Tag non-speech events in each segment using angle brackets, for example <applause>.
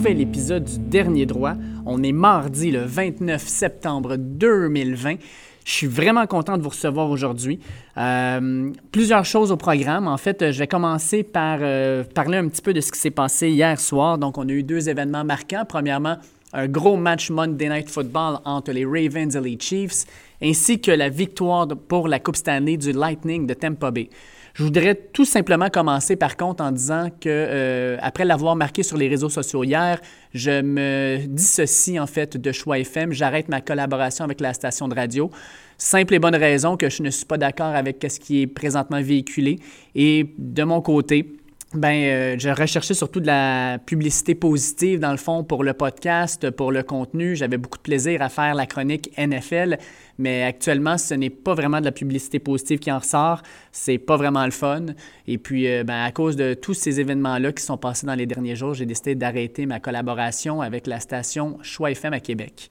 nouvel épisode du Dernier Droit. On est mardi le 29 septembre 2020. Je suis vraiment content de vous recevoir aujourd'hui. Euh, plusieurs choses au programme. En fait, je vais commencer par euh, parler un petit peu de ce qui s'est passé hier soir. Donc, on a eu deux événements marquants. Premièrement, un gros match Monday Night Football entre les Ravens et les Chiefs, ainsi que la victoire pour la Coupe Stanley du Lightning de Tampa Bay. Je voudrais tout simplement commencer par contre en disant que euh, après l'avoir marqué sur les réseaux sociaux hier, je me dissocie en fait de Choix FM, j'arrête ma collaboration avec la station de radio. Simple et bonne raison que je ne suis pas d'accord avec ce qui est présentement véhiculé et de mon côté, ben, euh, je recherchais surtout de la publicité positive, dans le fond, pour le podcast, pour le contenu. J'avais beaucoup de plaisir à faire la chronique NFL, mais actuellement, ce n'est pas vraiment de la publicité positive qui en ressort. C'est pas vraiment le fun. Et puis, euh, ben, à cause de tous ces événements-là qui sont passés dans les derniers jours, j'ai décidé d'arrêter ma collaboration avec la station Choix FM à Québec.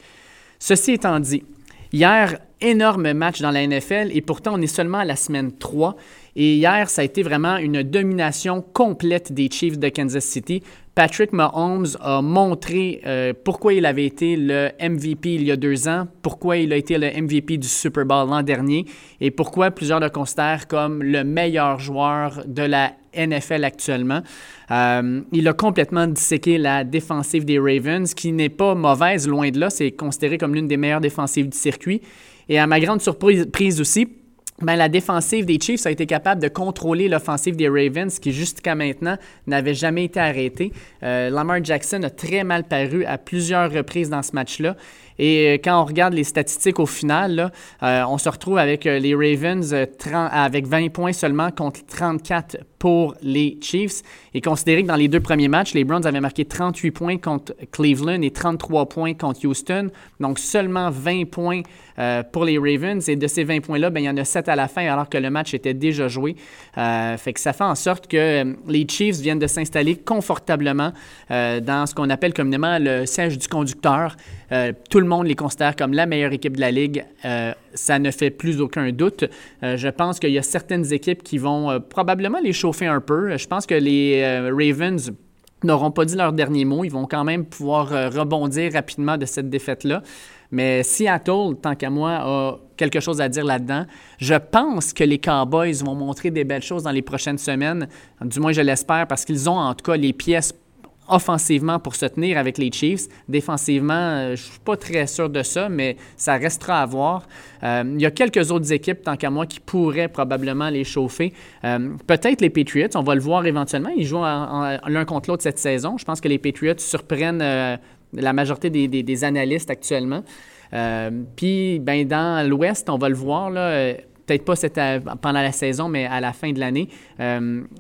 Ceci étant dit, hier, énorme match dans la NFL et pourtant, on est seulement à la semaine 3. Et hier, ça a été vraiment une domination complète des Chiefs de Kansas City. Patrick Mahomes a montré euh, pourquoi il avait été le MVP il y a deux ans, pourquoi il a été le MVP du Super Bowl l'an dernier et pourquoi plusieurs le considèrent comme le meilleur joueur de la NFL actuellement. Euh, il a complètement disséqué la défensive des Ravens, qui n'est pas mauvaise, loin de là. C'est considéré comme l'une des meilleures défensives du circuit. Et à ma grande surprise aussi, ben, la défensive des Chiefs a été capable de contrôler l'offensive des Ravens, qui jusqu'à maintenant n'avait jamais été arrêtée. Euh, Lamar Jackson a très mal paru à plusieurs reprises dans ce match-là. Et euh, quand on regarde les statistiques au final, euh, on se retrouve avec les Ravens avec 20 points seulement contre 34 pour les Chiefs. Et considéré que dans les deux premiers matchs, les Browns avaient marqué 38 points contre Cleveland et 33 points contre Houston. Donc seulement 20 points pour les Ravens. Et de ces 20 points-là, ben, il y en a 7 à la fin alors que le match était déjà joué. fait que ça fait en sorte que les Chiefs viennent de s'installer confortablement dans ce qu'on appelle communément le siège du conducteur. tout le monde les considère comme la meilleure équipe de la Ligue. Euh, ça ne fait plus aucun doute. Euh, je pense qu'il y a certaines équipes qui vont euh, probablement les Je pense que les Ravens n'auront pas dit leur dernier mot. Ils vont quand même pouvoir rebondir rapidement de cette défaite-là. Mais Seattle, tant qu'à moi, a quelque chose à dire là-dedans. Je pense que les Cowboys vont montrer des belles choses dans les prochaines semaines. Du moins, je l'espère, parce qu'ils ont en tout cas les pièces offensivement pour se tenir avec les Chiefs. Défensivement, euh, je ne suis pas très sûr de ça, mais ça restera à voir. Euh, il y a quelques autres équipes, tant qu'à moi, qui pourraient probablement les chauffer. Euh, peut-être les Patriots, on va le voir éventuellement. Ils jouent l'un contre l'autre cette saison. Je pense que les Patriots surprennent la majorité des, analystes actuellement. Puis, ben, dans l'Ouest, on va le voir, là, peut-être pas pendant la saison, mais à la fin de l'année,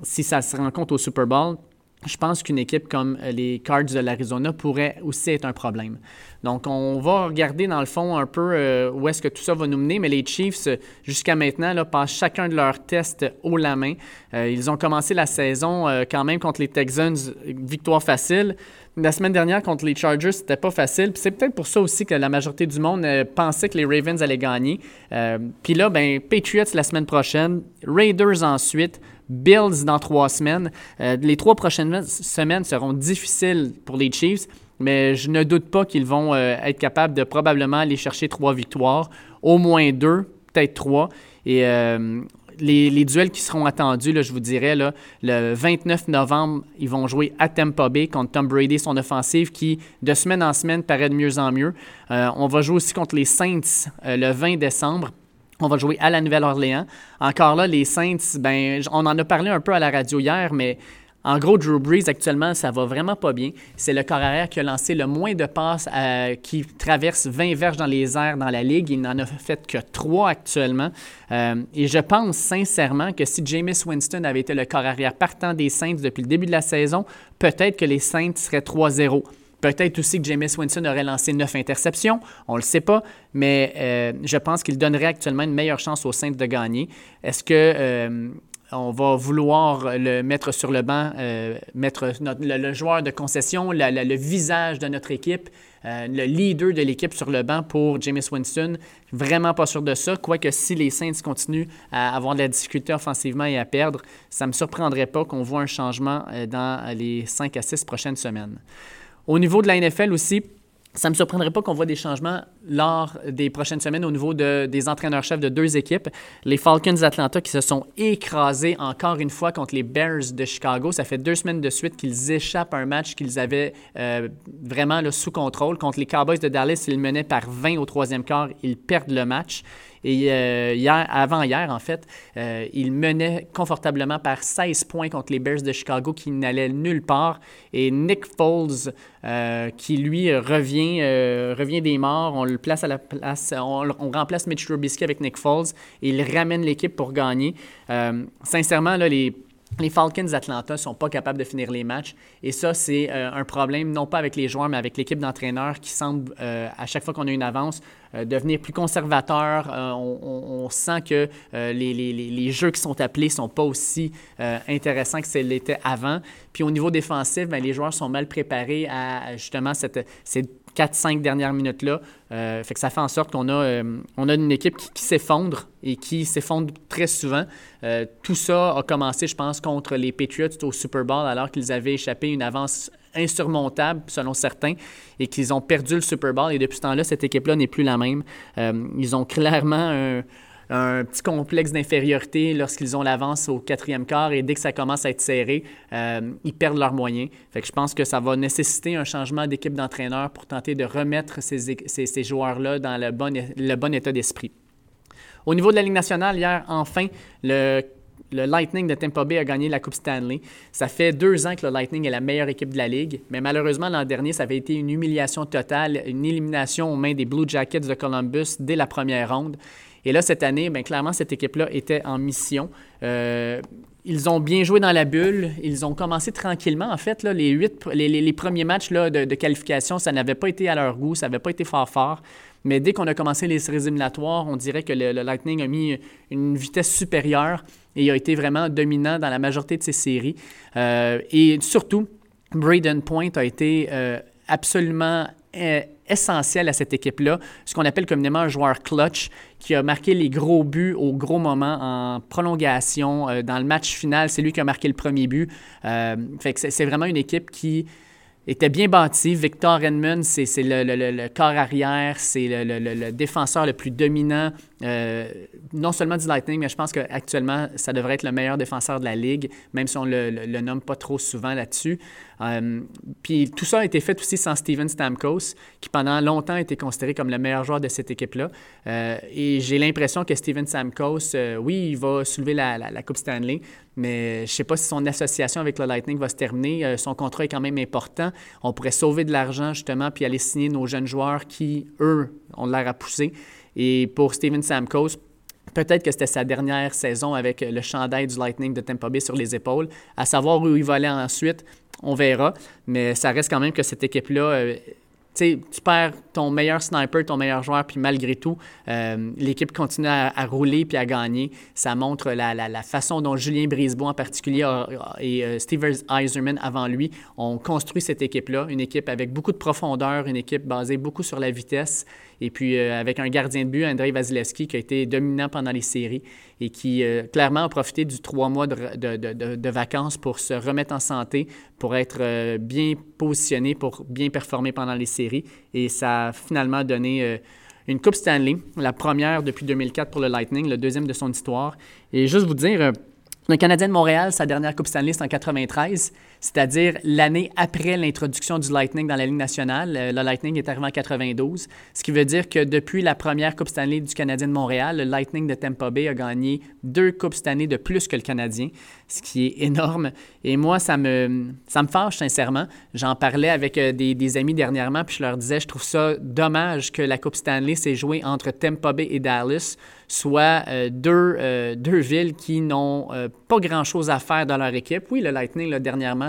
si ça se rencontre au Super Bowl, je pense qu'une équipe comme euh, les Cards de l'Arizona pourrait aussi être un problème. Donc, on va regarder dans le fond un peu euh, où est-ce que tout ça va nous mener, mais les Chiefs, euh, jusqu'à maintenant, passent chacun de leurs tests haut la main. ils ont commencé la saison quand même contre les Texans, victoire facile. La semaine dernière contre les Chargers, c'était pas facile. c'est peut-être pour ça aussi que la majorité du monde pensait que les Ravens allaient gagner. Puis là, ben, Patriots la semaine prochaine, Raiders ensuite, Bills dans trois semaines. Euh, les trois prochaines semaines seront difficiles pour les Chiefs, mais je ne doute pas qu'ils vont euh, être capables de probablement aller chercher trois victoires, au moins deux, peut-être trois. Et euh, les, duels qui seront attendus, je vous dirais, le 29 novembre, ils vont jouer à Tampa Bay contre Tom Brady, son offensive, qui, de semaine en semaine, paraît de mieux en mieux. on va jouer aussi contre les Saints le 20 décembre. On va jouer à la Nouvelle-Orléans. Encore là, les Saints, ben, on en a parlé un peu à la radio hier, mais en gros, Drew Brees, actuellement, ça va vraiment pas bien. C'est le corps arrière qui a lancé le moins de passes, euh, qui traverse 20 verges dans les airs dans la Ligue. Il n'en a fait que 3 actuellement. Euh, et je pense sincèrement que si Jameis Winston avait été le corps arrière partant des Saints depuis le début de la saison, peut-être que les Saints seraient 3-0. Peut-être aussi que James Winston aurait lancé neuf interceptions, on ne le sait pas, mais euh, je pense qu'il donnerait actuellement une meilleure chance aux Saints de gagner. Est-ce que euh, on va vouloir le mettre sur le banc, euh, mettre le, joueur de concession, le visage de notre équipe, le leader de l'équipe sur le banc pour James Winston? Vraiment pas sûr de ça. Quoique si les Saints continuent à avoir de la difficulté offensivement et à perdre, ça ne me surprendrait pas qu'on voit un changement dans les 5 à 6 prochaines semaines. Au niveau de la NFL aussi, ça ne me surprendrait pas qu'on voit des changements lors des prochaines semaines au niveau des entraîneurs-chefs de deux équipes. Les Falcons d'Atlanta qui se sont écrasés encore une fois contre les Bears de Chicago. Ça fait deux semaines de suite qu'ils échappent à un match qu'ils avaient euh, vraiment sous contrôle. Contre les Cowboys de Dallas, ils menaient par 20 au troisième quart. Ils perdent le match. Et euh, hier, avant-hier, en fait, euh, il menait confortablement par 16 points contre les Bears de Chicago qui n'allaient nulle part. Et Nick Foles, euh, qui lui revient, revient des morts, on le place à la place, on, remplace Mitch Trubisky avec Nick Foles et il ramène l'équipe pour gagner. sincèrement, là, les les Falcons d'Atlanta sont pas capables de finir les matchs. Et ça, c'est euh, un problème, non pas avec les joueurs, mais avec l'équipe d'entraîneurs qui semble, euh, à chaque fois qu'on a une avance, euh, devenir plus conservateur. On, sent que les, les, les, jeux qui sont appelés sont pas aussi intéressants que ce l'était avant. Puis au niveau défensif, bien, les joueurs sont mal préparés à justement cette, cette 4-5 dernières minutes-là. Euh, fait que ça fait en sorte qu'on a, euh, a une équipe qui, s'effondre et qui s'effondre très souvent. Euh, tout ça a commencé, je pense, contre les Patriots au Super Bowl alors qu'ils avaient échappé une avance insurmontable, selon certains, et qu'ils ont perdu le Super Bowl. Et depuis ce temps-là, cette équipe-là n'est plus la même. ils ont clairement un un petit complexe d'infériorité lorsqu'ils ont l'avance au quatrième quart et dès que ça commence à être serré, euh, ils perdent leurs moyens. Je pense que ça va nécessiter un changement d'équipe d'entraîneur pour tenter de remettre ces, joueurs-là dans le bon, le bon état d'esprit. Au niveau de la Ligue nationale, hier, enfin, le le Lightning de Tampa Bay a gagné la Coupe Stanley. Ça fait deux ans que le Lightning est la meilleure équipe de la Ligue, mais malheureusement, l'an dernier, ça avait été une humiliation totale, une élimination aux mains des Blue Jackets de Columbus dès la première ronde. Et là, cette année, bien, clairement, cette équipe-là était en mission. Euh, ils ont bien joué dans la bulle. Ils ont commencé tranquillement. En fait, là, les, huit, les, premiers matchs là, de, qualification, ça n'avait pas été à leur goût, ça n'avait pas été fort. Mais dès qu'on a commencé les séries éliminatoires, on dirait que le, Lightning a mis une vitesse supérieure et a été vraiment dominant dans la majorité de ses séries. Euh, et surtout, Braden Point a été euh, absolument essentiel à cette équipe-là, ce qu'on appelle communément un joueur clutch qui a marqué les gros buts au gros moment en prolongation. Euh, dans le match final, c'est lui qui a marqué le premier but. Euh, c'est vraiment une équipe qui était bien bâti. Victor Edmund, c'est le, corps arrière, c'est le, défenseur le plus dominant, euh, non seulement du Lightning, mais je pense qu'actuellement, ça devrait être le meilleur défenseur de la Ligue, même si on le, le nomme pas trop souvent là-dessus. Euh, puis tout ça a été fait aussi sans Steven Stamkos, qui pendant longtemps a été considéré comme le meilleur joueur de cette équipe-là. Euh, et j'ai l'impression que Steven Stamkos, oui, il va soulever la, la Coupe Stanley, mais je ne sais pas si son association avec le Lightning va se terminer. son contrat est quand même important. On pourrait sauver de l'argent, justement, puis aller signer nos jeunes joueurs qui, eux, ont l'air à pousser. Et pour Steven Samkos, Peut-être que c'était sa dernière saison avec le chandail du Lightning de Tampa Bay sur les épaules. À savoir où il va aller ensuite, on verra. Mais ça reste quand même que cette équipe-là euh, tu perds ton meilleur sniper, ton meilleur joueur, puis malgré tout, euh, l'équipe continue à, rouler puis à gagner. Ça montre la, façon dont Julien Brisebois en particulier et euh, Steve Eiserman avant lui ont construit cette équipe-là. Une équipe avec beaucoup de profondeur, une équipe basée beaucoup sur la vitesse. Et puis euh, avec un gardien de but, Andrei Vasilevski, qui a été dominant pendant les séries et qui euh, clairement a profité du trois mois de, vacances pour se remettre en santé, pour être euh, bien positionné, pour bien performer pendant les séries. Et ça a finalement donné une Coupe Stanley, la première depuis 2004 pour le Lightning, le deuxième de son histoire. Et juste vous dire, le Canadien de Montréal, sa dernière Coupe Stanley, c'est en 93 c'est-à-dire l'année après l'introduction du Lightning dans la Ligue nationale. Euh, le Lightning est arrivé en 92, ce qui veut dire que depuis la première Coupe Stanley du Canadien de Montréal, le Lightning de Tampa Bay a gagné deux Coupes Stanley de plus que le Canadien, ce qui est énorme. Et moi, ça me, ça me fâche sincèrement. J'en parlais avec euh, des, amis dernièrement, puis je leur disais, je trouve ça dommage que la Coupe Stanley s'est jouée entre Tampa Bay et Dallas, soit euh, deux, deux villes qui n'ont pas grand-chose à faire dans leur équipe. Oui, le Lightning, là, dernièrement,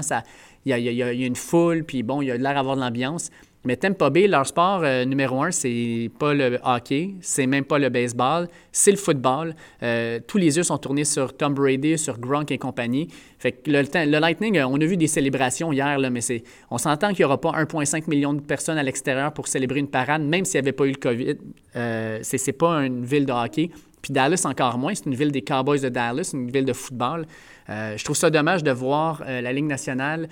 il y a, une foule, puis bon, il y a l'air d'avoir de l'ambiance. Mais Tampa Bay, leur sport euh, numéro un, c'est pas le hockey, c'est même pas le baseball, c'est le football. Euh, tous les yeux sont tournés sur Tom Brady, sur Gronk et compagnie. Fait que le, le Lightning, euh, on a vu des célébrations hier, là, mais c'est, on s'entend qu'il n'y aura pas 1,5 million de personnes à l'extérieur pour célébrer une parade, même s'il n'y avait pas eu le COVID. Euh, c'est, c'est pas une ville de hockey. Puis Dallas encore moins, c'est une ville des Cowboys de Dallas, une ville de football. Je trouve ça dommage de voir la Ligue nationale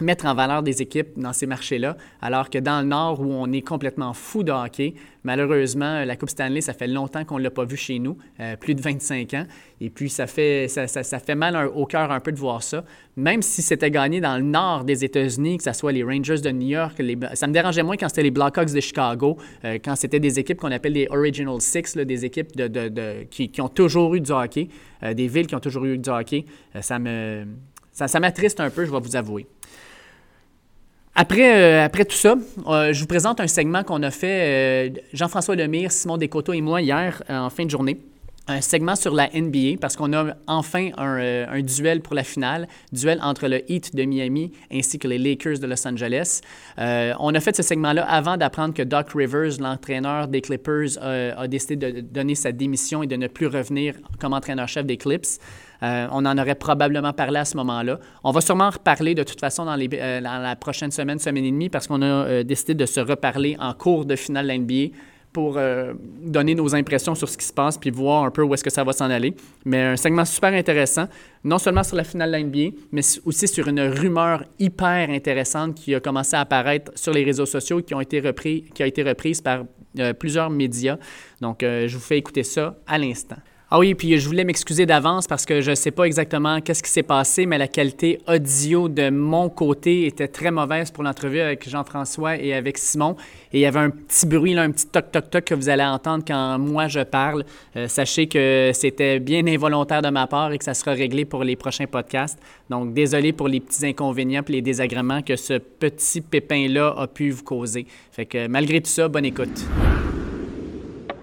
mettre en valeur des équipes dans ces marchés-là, alors que dans le Nord, où on est complètement fou de hockey, malheureusement, la Coupe Stanley, ça fait longtemps qu'on ne l'a pas vu chez nous, euh, plus de 25 ans, et puis ça fait, ça, ça, fait mal au cœur un peu de voir ça. Même si c'était gagné dans le Nord des États-Unis, que ce soit les Rangers de New York, ça me dérangeait moins quand c'était les Blackhawks de Chicago, euh, quand c'était des équipes qu'on appelle les Original Six, des équipes de, de, qui, qui, ont toujours eu du hockey, euh, des villes qui ont toujours eu du hockey, ça. Ça, ça m'attriste un peu, je vais vous avouer. Après, euh, après tout ça, euh, je vous présente un segment qu'on a fait, euh, Jean-François Lemire, Simon Descoteaux et moi, hier, en fin de journée. Un segment sur la NBA, parce qu'on a enfin un, un, duel pour la finale, duel entre le Heat de Miami ainsi que les Lakers de Los Angeles. on a fait ce segment-là avant d'apprendre que Doc Rivers, l'entraîneur des Clippers, a décidé de donner sa démission et de ne plus revenir comme entraîneur-chef des Clips. Euh, on en aurait probablement parlé à ce moment-là. On va sûrement en reparler de toute façon dans, euh, la prochaine semaine, semaine et demie, parce qu'on a euh, décidé de se reparler en cours de finale de l'NBA pour donner nos impressions sur ce qui se passe puis voir un peu où est-ce que ça va s'en aller. Mais un segment super intéressant, non seulement sur la finale de l'NBA, mais aussi sur une rumeur hyper intéressante qui a commencé à apparaître sur les réseaux sociaux qui, ont été repris, qui a été reprise par plusieurs médias. Donc, je vous fais écouter ça à l'instant. Ah oui, puis je voulais m'excuser d'avance parce que je ne sais pas exactement qu'est-ce qui s'est passé, mais la qualité audio de mon côté était très mauvaise pour l'entrevue avec Jean-François et avec Simon. Et il y avait un petit bruit, là, un petit toc-toc-toc que vous allez entendre quand moi je parle. Euh, sachez que c'était bien involontaire de ma part et que ça sera réglé pour les prochains podcasts. Donc, désolé pour les petits inconvénients et les désagréments que ce petit pépin-là a pu vous causer. Fait que malgré tout ça, bonne écoute.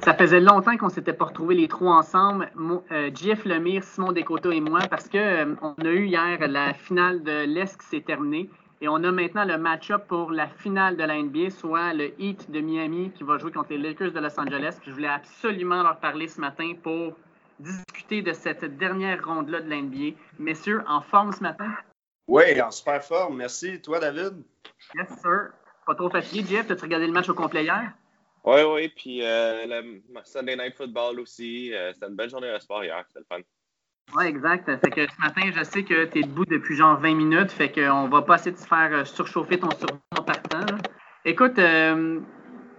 Ça faisait longtemps qu'on s'était pas retrouvés les trois ensemble, euh, Jeff Lemire, Simon Descoteaux et moi, parce que euh, on a eu hier la finale de l'Est qui s'est terminée. Et on a maintenant le match-up pour la finale de la NBA, soit le Heat de Miami qui va jouer contre les Lakers de Los Angeles. je voulais absolument leur parler ce matin pour discuter de cette dernière ronde-là de la NBA. Messieurs, en forme ce matin? Oui, en super forme. Merci. Toi, David? Yes, sir. Pas trop fatigué, Jeff? As-tu regardé le match au complet hier? Oui, oui, puis euh, le Sunday Night Football aussi. Euh, c'était une belle journée de sport hier, c'était le fun. Oui, exact. Fait que ce matin, je sais que tu es debout depuis genre 20 minutes, fait qu'on va pas essayer de se faire euh, surchauffer ton surnom partant. Écoute,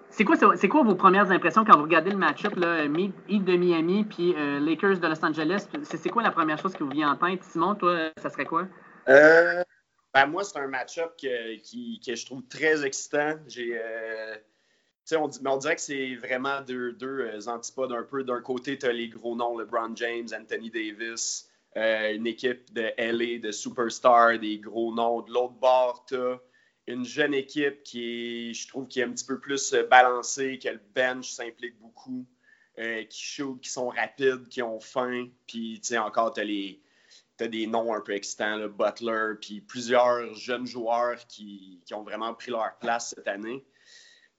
c'est quoi, c'est quoi vos premières impressions quand vous regardez le match-up, Heat de Miami puis Lakers de Los Angeles? C'est quoi la première chose qui vous vient en tête? Simon, toi, ça serait quoi? Ben moi, c'est un match-up que, que, je trouve très excitant. J'ai on, on, dirait que c'est vraiment deux, deux euh, antipodes un peu. D'un côté, tu as les gros noms, LeBron James, Anthony Davis, euh, une équipe de LA, de superstars, des gros noms. De l'autre bord, tu as une jeune équipe qui je trouve, qui est un petit peu plus euh, balancée, que le bench s'implique beaucoup, qui sont rapides, qui ont faim. Puis, tu sais, encore, tu as des noms un peu excitants, Butler, puis plusieurs jeunes joueurs qui, ont vraiment pris leur place cette année.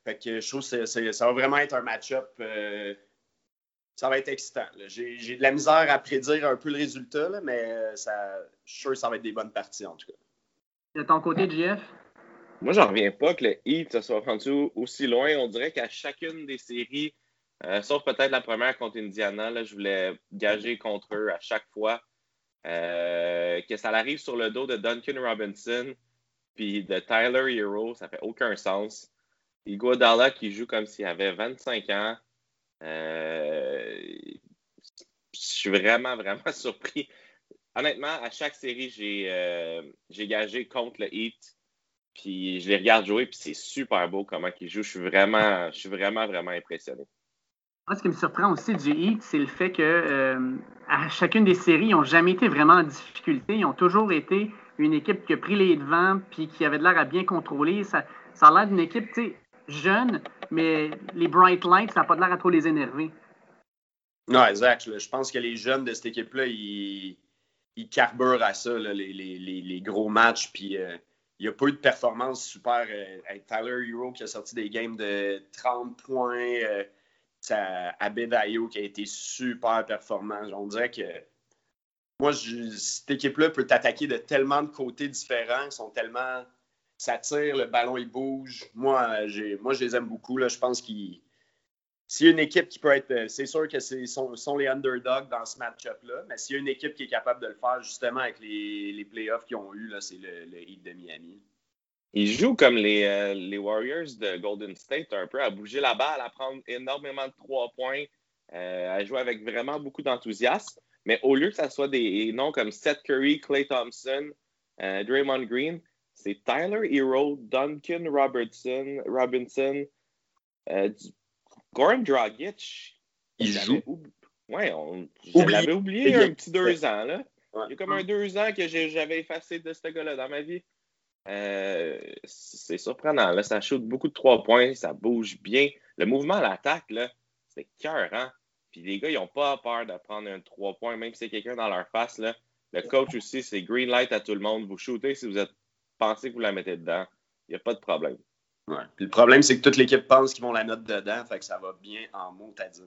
Fait que je trouve que ça va vraiment être un match-up. Euh, ça va être excitant. J'ai de la misère à prédire un peu le résultat, mais euh, ça, je suis sûr que ça va être des bonnes parties en tout cas. De ton côté, JF? Moi, j'en reviens pas que le Heat se soit rendu aussi loin. On dirait qu'à chacune des séries, euh, sauf peut-être la première contre Indiana, je voulais gager contre eux à chaque fois. que ça arrive sur le dos de Duncan Robinson puis de Tyler Hero, ça fait aucun sens. Iguodala qui joue comme s'il avait 25 ans. Euh, je suis vraiment, vraiment <laughs> surpris. Honnêtement, à chaque série, j'ai euh, gagé contre le Heat. Puis je les regarde jouer, puis c'est super beau comment ils jouent. Je suis vraiment, je suis vraiment, vraiment impressionné. Moi, ce qui me surprend aussi du Heat, c'est le fait que euh, à chacune des séries, ils n'ont jamais été vraiment en difficulté. Ils ont toujours été une équipe qui a pris les devants puis qui avait de l'air à bien contrôler. Ça, ça a l'air d'une équipe, tu sais, jeunes, mais les bright lights, ça n'a pas l'air à trop les énerver. Non, exact. Je pense que les jeunes de cette équipe-là, ils, carburent à ça, les, gros matchs, puis euh, il n'y a pas eu de performance super. avec Tyler Hero qui a sorti des games de 30 points. à Abedayo qui a été super performant. On dirait que moi, cette équipe-là peut t'attaquer de tellement de côtés différents. Ils sont tellement. Ça tire, le ballon, il bouge. Moi, moi je les aime beaucoup. Là. Je pense qu'ils. S'il y a une équipe qui peut être. C'est sûr que ce sont, les underdogs dans ce match-up-là, mais s'il y a une équipe qui est capable de le faire justement avec les, les playoffs qu'ils ont eu, c'est le, Heat de Miami. Ils jouent comme les, euh, les, Warriors de Golden State, un peu à bouger la balle, à prendre énormément de trois points, euh, à jouer avec vraiment beaucoup d'enthousiasme. Mais au lieu que ça soit des noms comme Seth Curry, Clay Thompson, euh, Draymond Green, c'est Tyler Hero, Duncan Robertson, Robinson, euh, Goran Dragic. Il joue. Ouais, on... je l'avais oublié un petit deux ans. Là. Il y a comme un deux ans que j'avais effacé de ce gars-là dans ma vie. Euh, c'est surprenant. Là. Ça shoot beaucoup de trois points, ça bouge bien. Le mouvement à l'attaque, c'est cœur. Hein? Puis les gars, ils n'ont pas peur de prendre un 3 points, même si c'est quelqu'un dans leur face. Là. Le coach aussi, c'est green light à tout le monde. Vous shootez si vous êtes pensez que vous la mettez dedans. Il n'y a pas de problème. Ouais. Puis le problème, c'est que toute l'équipe pense qu'ils vont la mettre dedans, fait que ça va bien en dire.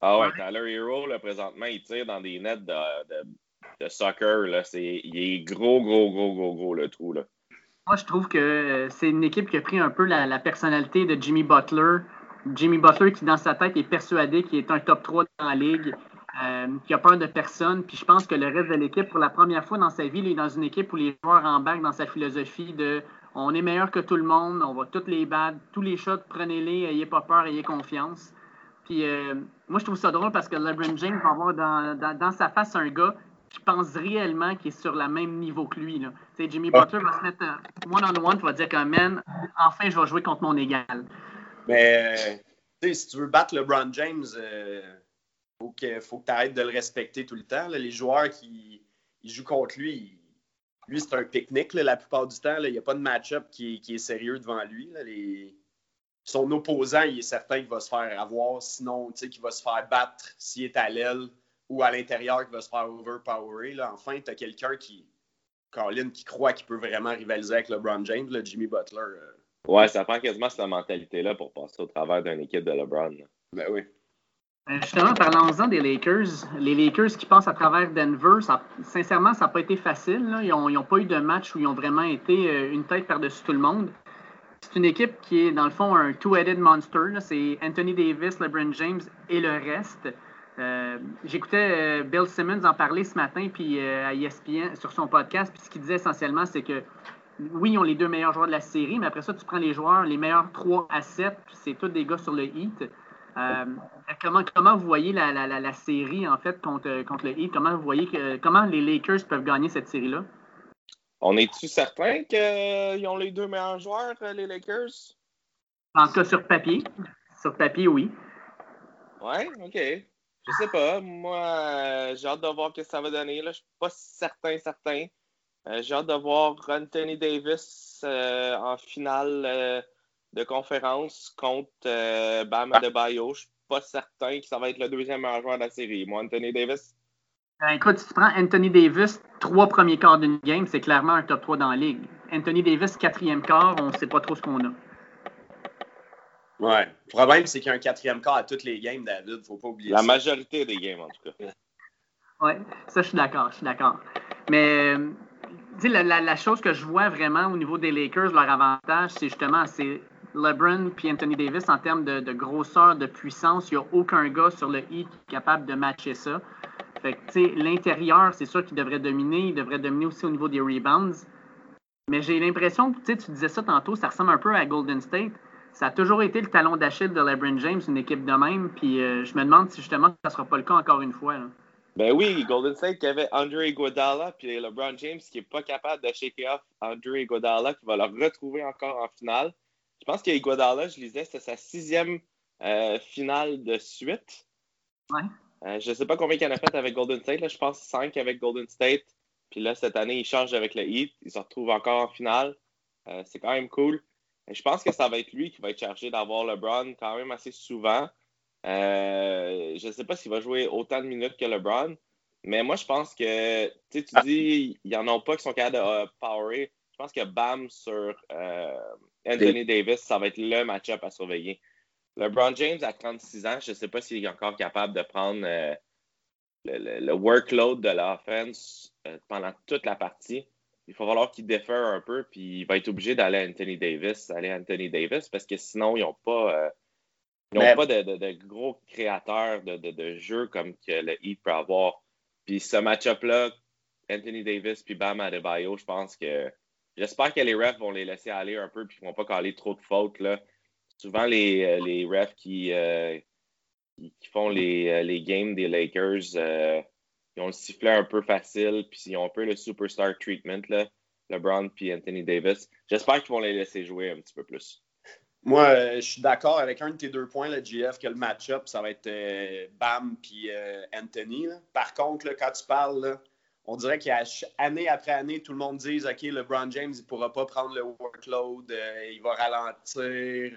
Ah ouais, Tyler Hero, là, présentement, il tire dans des nets de, de, de soccer. Là. C'est, il est gros, gros, gros, gros, gros, le trou. Là. Moi, je trouve que c'est une équipe qui a pris un peu la, la personnalité de Jimmy Butler Jimmy Butler qui, dans sa tête, est persuadé qu'il est un top 3 dans la ligue, euh, qui a peur de personne. Puis je pense que le reste de l'équipe, pour la première fois dans sa vie, il est dans une équipe où les joueurs embarquent dans sa philosophie de on est meilleur que tout le monde, on va toutes les battre, tous les shots, prenez-les, ayez pas peur, ayez confiance. Puis euh, moi, je trouve ça drôle parce que LeBron James va avoir dans, sa face un gars qui pense réellement qu'il est sur le même niveau que lui. Là. Jimmy Butler va se mettre one-on-one, va dire que, man, enfin, je vais jouer contre mon égal. Mais, si tu veux battre LeBron James, euh, faut que, faut que tu arrêtes de le respecter tout le temps. Les joueurs qui jouent contre lui, lui, c'est un pique-nique la plupart du temps. Il n'y a pas de match-up qui, est sérieux devant lui. Son opposant, il est certain qu'il va se faire avoir, sinon qu'il va se faire battre s'il est à l'aile ou à l'intérieur, qu'il va se faire overpowerer. Là. Enfin, tu as quelqu'un qui, Colin, qui croit qu'il peut vraiment rivaliser avec LeBron James, Jimmy Butler. Euh, Ouais, ça prend quasiment cette mentalité-là pour passer au travers d'une équipe de LeBron. Ben oui. Euh, justement, parlons-en des Lakers. Les Lakers qui passent à travers Denver, sincèrement, ça n'a pas été facile. Ils n'ont pas eu de match où ils ont vraiment été euh, une tête par-dessus tout le monde. C'est une équipe qui est, dans le fond, un two-headed monster. C'est Anthony Davis, LeBron James et le reste. Euh, j'écoutais Bill Simmons en parler ce matin puis à ESPN sur son podcast. Puis ce qu'il disait essentiellement, c'est que oui, ils ont les deux meilleurs joueurs de la série, mais après ça, tu prends les joueurs, les meilleurs 3 à 7, c'est tous des gars sur le Heat. Euh, comment, comment vous voyez la, la, la, série, en fait, contre, contre le Heat? Comment vous voyez que comment les Lakers peuvent gagner cette série-là? On est-tu certain qu'ils ont les deux meilleurs joueurs, euh, les Lakers? En tout cas, sur papier. Sur papier, oui. Ouais, OK. Je sais pas. Moi, euh, j'ai hâte de voir ce que ça va donner. Là. Je suis pas certain, certain. Euh, j'ai hâte de voir Anthony Davis euh, en finale euh, de conférence contre Bam Adebayo. Je ne suis pas certain que ça va être le deuxième meilleur joueur de la série. Moi, Anthony Davis? Ben, écoute, si tu prends Anthony Davis, trois premiers quarts d'une game, c'est clairement un top 3 dans la ligue. Anthony Davis, quatrième quart, on ne sait pas trop ce qu'on a. Ouais. Le problème, c'est qu'il y a un quatrième quart à toutes les games, David. Il ne faut pas oublier La ça. Majorité des games, en tout cas. <laughs> Oui, ça, je suis d'accord. Je suis d'accord. Mais la, la, chose que je vois vraiment au niveau des Lakers, leur avantage, c'est justement c'est LeBron puis Anthony Davis en termes de, grosseur, de puissance. Il n'y a aucun gars sur le Heat capable de matcher ça. Fait l'intérieur, c'est sûr qu'il devrait dominer. Il devrait dominer aussi au niveau des rebounds. Mais j'ai l'impression que tu disais ça tantôt, ça ressemble un peu à Golden State. Ça a toujours été le talon d'Achille de LeBron James, une équipe de même. Puis euh, je me demande si justement ça ne sera pas le cas encore une fois. Ben oui, Golden State qui avait Andre Iguodala puis LeBron James qui n'est pas capable de shaker off Andre Iguodala qui va le retrouver encore en finale. Je pense qu'Iguodala, je lisais, c'est sa sixième euh, finale de suite. Ouais. Euh, je ne sais pas combien il en a fait avec Golden State. Là, je pense cinq avec Golden State. Puis là, cette année, il change avec le Heat. Il se retrouve encore en finale. Euh, c'est quand même cool. je pense que ça va être lui qui va être chargé d'avoir LeBron quand même assez souvent. Euh, je ne sais pas s'il va jouer autant de minutes que LeBron, mais moi, je pense que tu dis, il n'y en a pas qui sont capables de euh, powerer je pense que Bam sur Anthony Davis, ça va être le match-up à surveiller. LeBron James, à 36 ans, je ne sais pas s'il est encore capable de prendre le, workload de l'offense pendant toute la partie il va falloir qu'il défère un peu, puis il va être obligé d'aller à Anthony Davis, aller à Anthony Davis, parce que sinon, ils n'ont pas, euh, pas de, gros créateurs de, de, jeux comme que le Heat peut avoir. Puis ce match-up-là, Anthony Davis puis Bam Adebayo, je pense que j'espère que les refs vont les laisser aller un peu puis qu'ils ne vont pas caler trop de fautes. Là. Souvent, les, euh, refs qui, euh, qui, font les, les, games des Lakers, ils ont le sifflet un peu facile, puis ils ont un peu le superstar treatment, là, LeBron puis Anthony Davis. J'espère qu'ils vont les laisser jouer un petit peu plus. Moi, euh, je suis d'accord avec un de tes deux points, le GF, que le match-up, ça va être euh, Bam puis euh, Anthony. Par contre, quand tu parles, on dirait qu'année après année, tout le monde dit OK, LeBron James, il ne pourra pas prendre le workload, il va ralentir.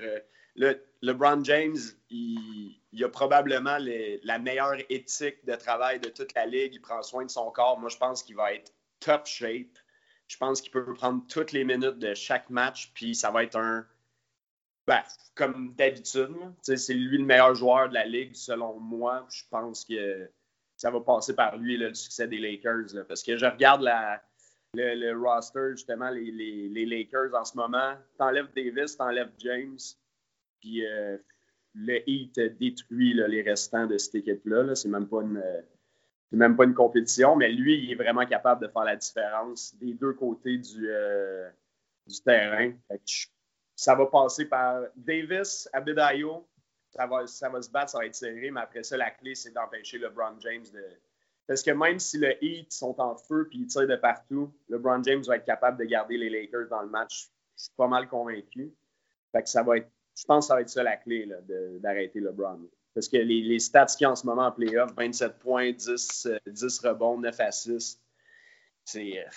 Le, LeBron James, il, a probablement la meilleure éthique de travail de toute la ligue. Il prend soin de son corps. Moi, je pense qu'il va être top shape. Je pense qu'il peut prendre toutes les minutes de chaque match, puis ça va être un. Ben, comme d'habitude, c'est lui le meilleur joueur de la ligue, selon moi. Je pense que ça va passer par lui, le succès des Lakers. parce que je regarde le, roster, justement, les, Lakers en ce moment. T'enlèves Davis, t'enlèves James. Puis euh, le Heat détruit les restants de cette équipe-là. c'est même pas une. même pas une compétition, mais lui, il est vraiment capable de faire la différence des deux côtés du, euh, terrain. ça va passer par Davis, Abedayo. Ça va, ça va se battre, ça va être serré, mais après ça, la clé, c'est d'empêcher LeBron James de. Parce que même si le Heat sont en feu et ils tirent de partout, LeBron James va être capable de garder les Lakers dans le match. Je suis pas mal convaincu. Fait que ça va être je pense que ça va être ça la clé d'arrêter LeBron. Parce que les, stats qu'il a en ce moment en playoff, 27 points, 10, 10 euh, rebonds, 9 assists, c'est. Euh,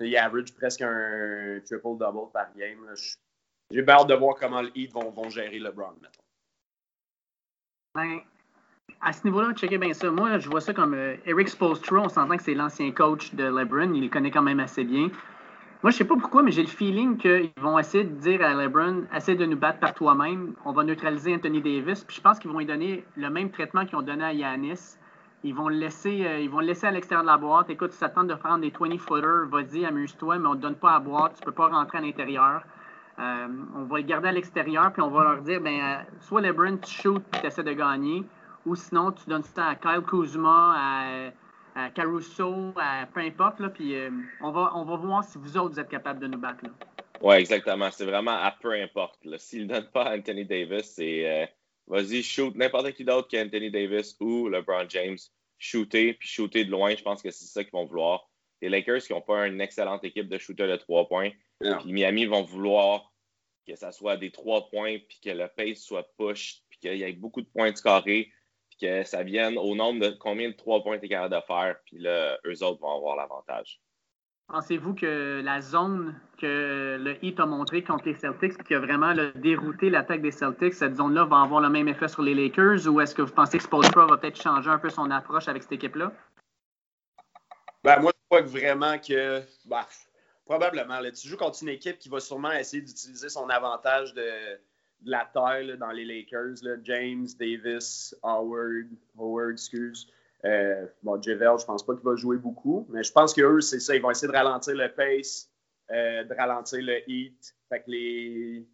il average presque un triple-double par game. J'ai bien hâte de voir comment les Heat vont, gérer LeBron, mettons. Ben, à ce niveau-là, checkez bien ça. Moi, je vois ça comme euh, Eric Spolstra. On s'entend que c'est l'ancien coach de LeBron. Il le connaît quand même assez bien. Moi, je sais pas pourquoi, mais j'ai le feeling qu'ils vont essayer de dire à LeBron, essaie de nous battre par toi-même. On va neutraliser Anthony Davis. Puis je pense qu'ils vont lui donner le même traitement qu'ils ont donné à Yanis. Ils vont le laisser, euh, ils vont laisser à l'extérieur de la boîte. Écoute, tu t'attends de prendre des 20-footers, vas-y, amuse-toi, mais on ne te donne pas à boîte, tu ne peux pas rentrer à l'intérieur. Euh, on va le garder à l'extérieur, puis on va leur dire, ben, euh, soit LeBron, tu shoots, tu essaies de gagner, ou sinon, tu donnes ça à Kyle Kuzma, à Caruso, à peu importe. Là, puis euh, on, va, on va voir si vous autres, vous êtes capables de nous battre. Oui, exactement. C'est vraiment à peu importe. S'il ne donne pas à Anthony Davis, c'est vas-y, shoot n'importe qui d'autre qu'Anthony Davis ou LeBron James. Shooter, puis shooter de loin, je pense que c'est ça qu'ils vont vouloir. Les Lakers qui n'ont pas une excellente équipe de shooters de trois points. Puis Miami vont vouloir que ça soit des trois points, puis que le pace soit push, puis qu'il y ait beaucoup de points de carré que ça vienne au nombre de combien de trois points tu es capable de faire, puis là, eux autres vont avoir l'avantage. Pensez-vous que la zone que le Heat a montré contre les Celtics, qui a vraiment dérouté l'attaque des Celtics, cette zone-là va avoir le même effet sur les Lakers ou est-ce que vous pensez que Spolstra va peut-être changer un peu son approche avec cette équipe-là? Ben, moi, crois que vraiment que. Ben, probablement. Tu joues contre une équipe qui va sûrement essayer d'utiliser son avantage de, de la taille dans les Lakers. James, Davis, Howard, Howard, excuse. Euh, bon, Javel, je pense pas qu'il va jouer beaucoup, mais je pense qu'eux, c'est ça. Ils vont essayer de ralentir le pace, euh, de ralentir le heat. Fait que les.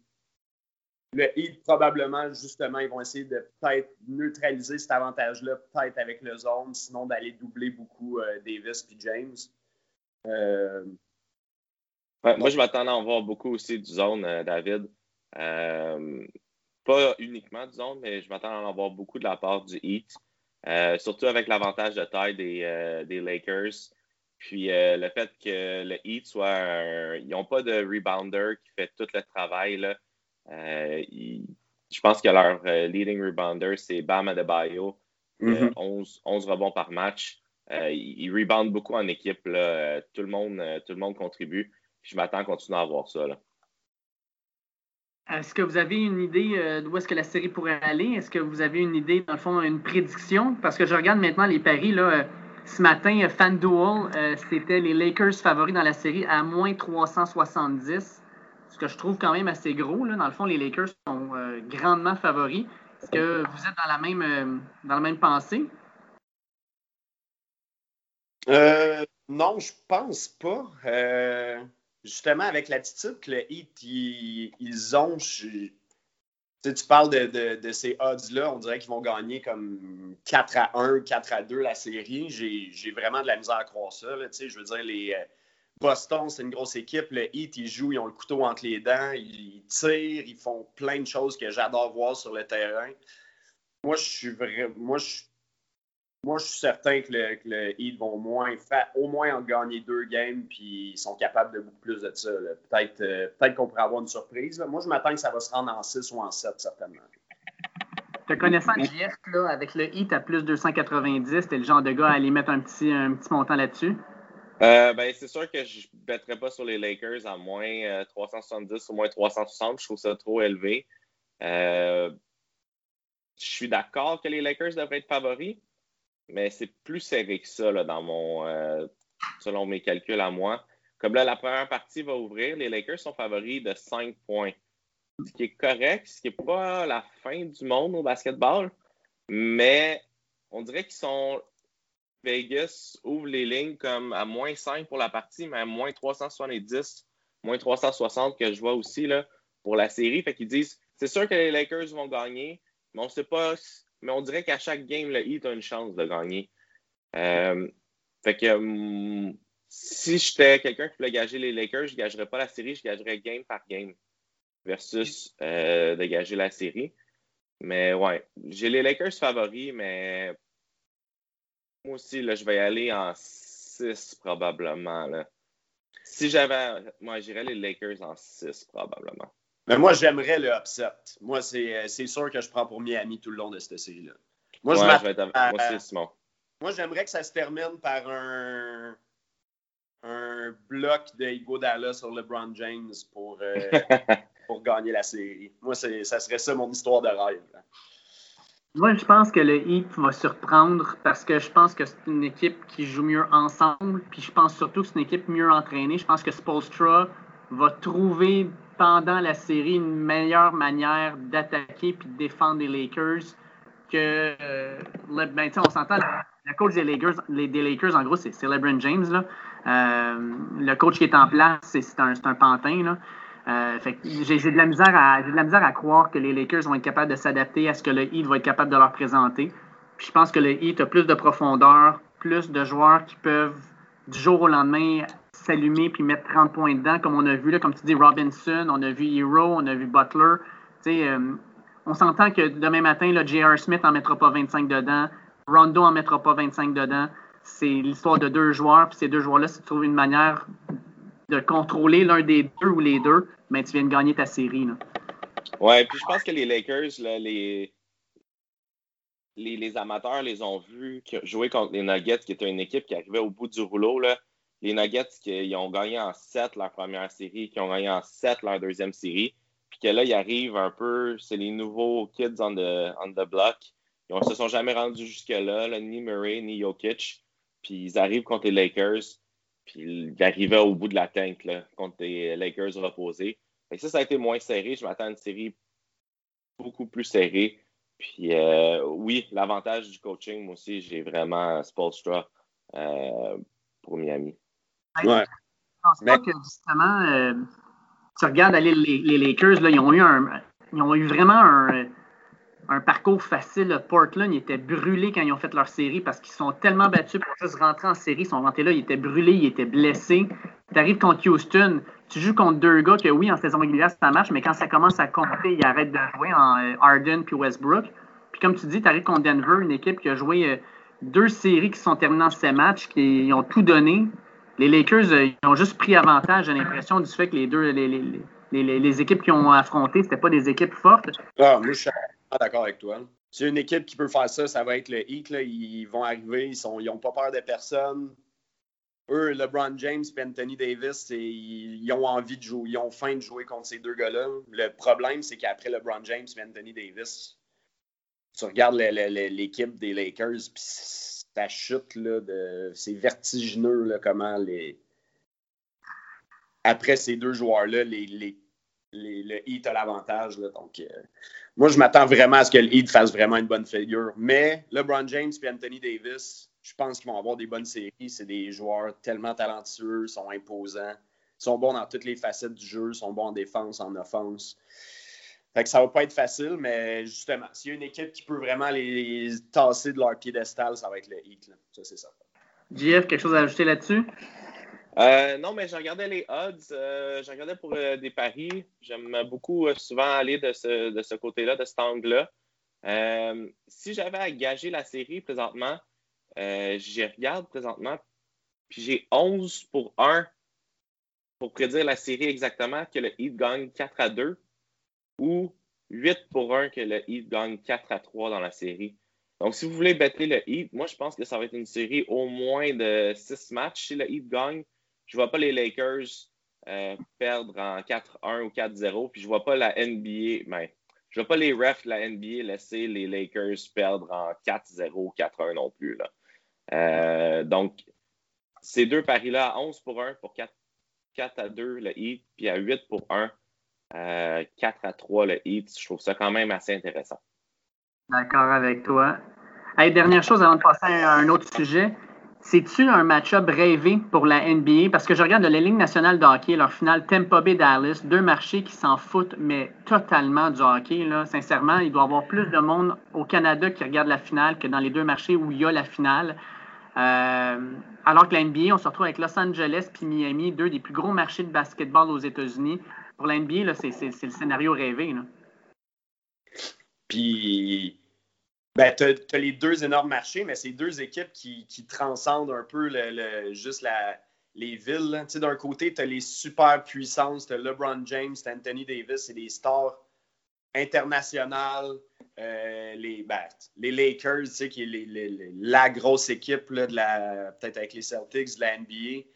Le heat, probablement, justement, ils vont essayer de peut-être neutraliser cet avantage-là, peut-être avec le zone, sinon d'aller doubler beaucoup euh, Davis et James. moi, je m'attends à en voir beaucoup aussi du zone, David. Euh, pas uniquement du zone, mais je m'attends à en avoir beaucoup de la part du Heat. Euh, surtout avec l'avantage de taille des, euh, Lakers. Puis le fait que le Heat soit. ils n'ont pas de rebounder qui fait tout le travail. Là. Je pense que leur leading rebounder, c'est Bam Adebayo. Mm 11, 11, rebonds par match. ils, ils reboundent beaucoup en équipe. Là. Tout, le monde, tout le monde contribue. je m'attends à continuer à avoir ça. Là. Est-ce que vous avez une idée euh, d'où est-ce que la série pourrait aller? Est-ce que vous avez une idée, dans le fond, une prédiction? Parce que je regarde maintenant les paris, là, euh, ce matin, FanDuel, euh, c'était les Lakers favoris dans la série à moins 370, ce que je trouve quand même assez gros. Là. Dans le fond, les Lakers sont euh, grandement favoris. Est-ce que vous êtes dans la même, euh, dans la même pensée? non, je pense pas. justement, avec l'attitude que le Heat, ils, ont, tu parles de, ces odds-là, on dirait qu'ils vont gagner comme 4 à 1, 4 à 2 la série. J'ai vraiment de la misère à croire ça. je veux dire, les euh, Boston, c'est une grosse équipe. Le Heat, ils jouent, ils ont le couteau entre les dents, ils tirent, ils font plein de choses que j'adore voir sur le terrain. Moi, je suis vraiment. Moi, je moi, je suis certain que le, Heat vont moins au moins en gagner deux games, puis ils sont capables de beaucoup plus de ça. Peut-être euh, peut qu'on pourrait avoir une surprise. Moi, je m'attends que ça va se rendre en 6 ou en 7, certainement. Te connaissant JF, là, avec le Heat à plus 290, t'es le genre de gars à aller mettre un petit, un petit montant là-dessus? Euh, ben, c'est sûr que je ne mettrais pas sur les Lakers à moins 370 euh, ou moins 360. Je trouve ça trop élevé. je suis d'accord que les Lakers devraient être favoris, mais c'est plus serré que ça dans mon, euh, selon mes calculs à moi. Comme là, la première partie va ouvrir, les Lakers sont favoris de 5 points. Ce qui est correct, ce qui n'est pas la fin du monde au basketball, mais on dirait qu'ils sont. Vegas ouvre les lignes comme à moins 5 pour la partie, mais à moins 370, moins 360 que je vois aussi pour la série. Fait qu'ils disent c'est sûr que les Lakers vont gagner, mais on sait pas mais on dirait qu'à chaque game, le Heat a une chance de gagner. Euh, fait que hum, si j'étais quelqu'un qui voulait gager les Lakers, je ne gagerais pas la série, je gagerais game par game versus euh, de gager la série. Mais ouais, j'ai les Lakers favoris, mais moi aussi, là, je vais y aller en 6 probablement. Là. Si j'avais. Moi, j'irais les Lakers en 6 probablement. Mais moi, j'aimerais le upset. Moi, euh, c'est sûr que je prends pour Miami tout le long de cette série-là. Moi, je, vais moi aussi, Simon. Moi, j'aimerais que ça se termine par un, un bloc de Dallas sur LeBron James pour, euh, <laughs> pour gagner la série. Moi, ça serait ça mon histoire de rêve. Moi, je pense que le Heat va surprendre parce que je pense que c'est une équipe qui joue mieux ensemble. Puis je pense surtout que c'est une équipe mieux entraînée. Je pense que Spolstra va trouver pendant la série une meilleure manière d'attaquer puis de défendre les Lakers que euh, ben, on s'entend le coach des Lakers, les, Lakers en gros c'est LeBron James là. Euh, le coach qui est en place c'est un, un, pantin là. Euh, j'ai de la misère à de la misère à croire que les Lakers vont être capables de s'adapter à ce que le Heat va être capable de leur présenter. Puis je pense que le Heat a plus de profondeur, plus de joueurs qui peuvent du jour au lendemain s'allumer puis mettre 30 points dedans, comme on a vu, là, comme tu dis, Robinson, on a vu Hero, on a vu Butler. Euh, on s'entend que demain matin, J.R. Smith n'en mettra pas 25 dedans, Rondo n'en mettra pas 25 dedans. C'est l'histoire de deux joueurs, puis ces deux joueurs-là, si tu une manière de contrôler l'un des deux ou les deux, ben, tu viens de gagner ta série. Là. Ouais, puis je pense que les Lakers, les, les, les, amateurs les ont vus jouer contre les Nuggets, qui était une équipe qui arrivait au bout du rouleau. Là les Nuggets qui ont gagné en 7 leur première série, qui ont gagné en 7 leur deuxième série, puis que là, ils arrivent un peu, c'est les nouveaux kids on the, on block. Ils ne se sont jamais rendus jusque-là, ni Murray, ni Jokic. Puis ils arrivent contre les Lakers, puis ils arrivaient au bout de la tank là, contre les Lakers reposés. Et ça, ça a été moins serré. Je m'attends à une série beaucoup plus serrée. Puis euh, oui, l'avantage du coaching, moi aussi, j'ai vraiment Spolstra euh, pour Miami. Ouais. Je pense pas que justement, euh, tu regardes aller les, Lakers, là, ils, ont eu un, ils ont eu vraiment un, un parcours facile. Portland, ils étaient brûlés quand ils ont fait leur série parce qu'ils sont tellement battus pour juste rentrer en série. Ils sont rentrés là, ils étaient brûlés, ils étaient blessés. Tu arrives contre Houston, tu joues contre deux gars que oui, en saison régulière, ça marche, mais quand ça commence à compter, ils arrêtent de jouer en euh, Arden puis Westbrook. Puis comme tu dis, tu arrives contre Denver, une équipe qui a joué euh, deux séries qui sont terminées en ces matchs, qui ont tout donné les Lakers euh, ils ont juste pris avantage, j'ai l'impression, du fait que les deux, les, équipes qui ont affronté, c'était pas des équipes fortes. Ah, d'accord avec toi. C'est une équipe qui peut faire ça, ça va être le Heat. Ils vont arriver, ils n'ont pas peur de personne. Eux, LeBron James et Anthony Davis, ils, ont envie de jouer, ils ont faim de jouer contre ces deux gars-là. Le problème, c'est qu'après LeBron James et Anthony Davis, tu regardes l'équipe des Lakers, puis ça chute, là, de, c'est vertigineux, là, comment les. Après ces deux joueurs-là, les, les, le Heat a l'avantage. Donc, euh, moi, je m'attends vraiment à ce que le Heat fasse vraiment une bonne figure. Mais LeBron James et Anthony Davis, je pense qu'ils vont avoir des bonnes séries. C'est des joueurs tellement talentueux, sont imposants, sont bons dans toutes les facettes du jeu, sont bons en défense, en offense. Fait que ça va pas être facile, mais justement, s'il y a une équipe qui peut vraiment les tasser de leur piédestal, ça va être le Heat. Ça, c'est ça. JF, quelque chose à ajouter là-dessus? Euh, non, mais je regardais les odds. Euh, je regardais pour euh, des paris. J'aime beaucoup souvent aller de ce, côté-là, de cet angle-là. si j'avais à gager la série présentement, j'y regarde présentement, puis j'ai 11 pour 1 pour prédire la série exactement, que le Heat gagne 4 à 2 ou 8 pour 1 que le Heat gagne 4 à 3 dans la série. Donc, si vous voulez bêter le Heat, moi, je pense que ça va être une série au moins de 6 matchs si le Heat gagne. Je ne vois pas les Lakers euh, perdre en 4-1 ou 4-0. Puis je ne vois pas la NBA, mais ben, je ne vois pas les refs de la NBA laisser les Lakers perdre en 4-0 ou 4-1 non plus. Là. Euh, donc, ces deux paris-là, 11 pour 1 pour 4, 4 à 2 le Heat, puis à 8 pour 1 4 euh, à 3 le Heat. Je trouve ça quand même assez intéressant. D'accord avec toi. dernière chose avant de passer à un autre sujet. C'est-tu un match-up rêvé pour la NBA? Parce que je regarde la Ligue nationale de hockey, leur finale Tampa Bay Dallas, deux marchés qui s'en foutent, mais totalement du hockey. Sincèrement, il doit y avoir plus de monde au Canada qui regarde la finale que dans les deux marchés où il y a la finale. Euh, alors que la NBA, on se retrouve avec Los Angeles puis Miami, deux des plus gros marchés de basketball aux États-Unis pour l'NBA, c'est, le scénario rêvé. Puis, ben, tu as, les deux énormes marchés, mais c'est deux équipes qui, transcendent un peu juste les villes. D'un côté, tu as les super puissances, tu as LeBron James, Anthony Davis, c'est des stars internationales. Euh, les, ben, les Lakers, qui est la grosse équipe de la, peut-être avec les Celtics de la NBA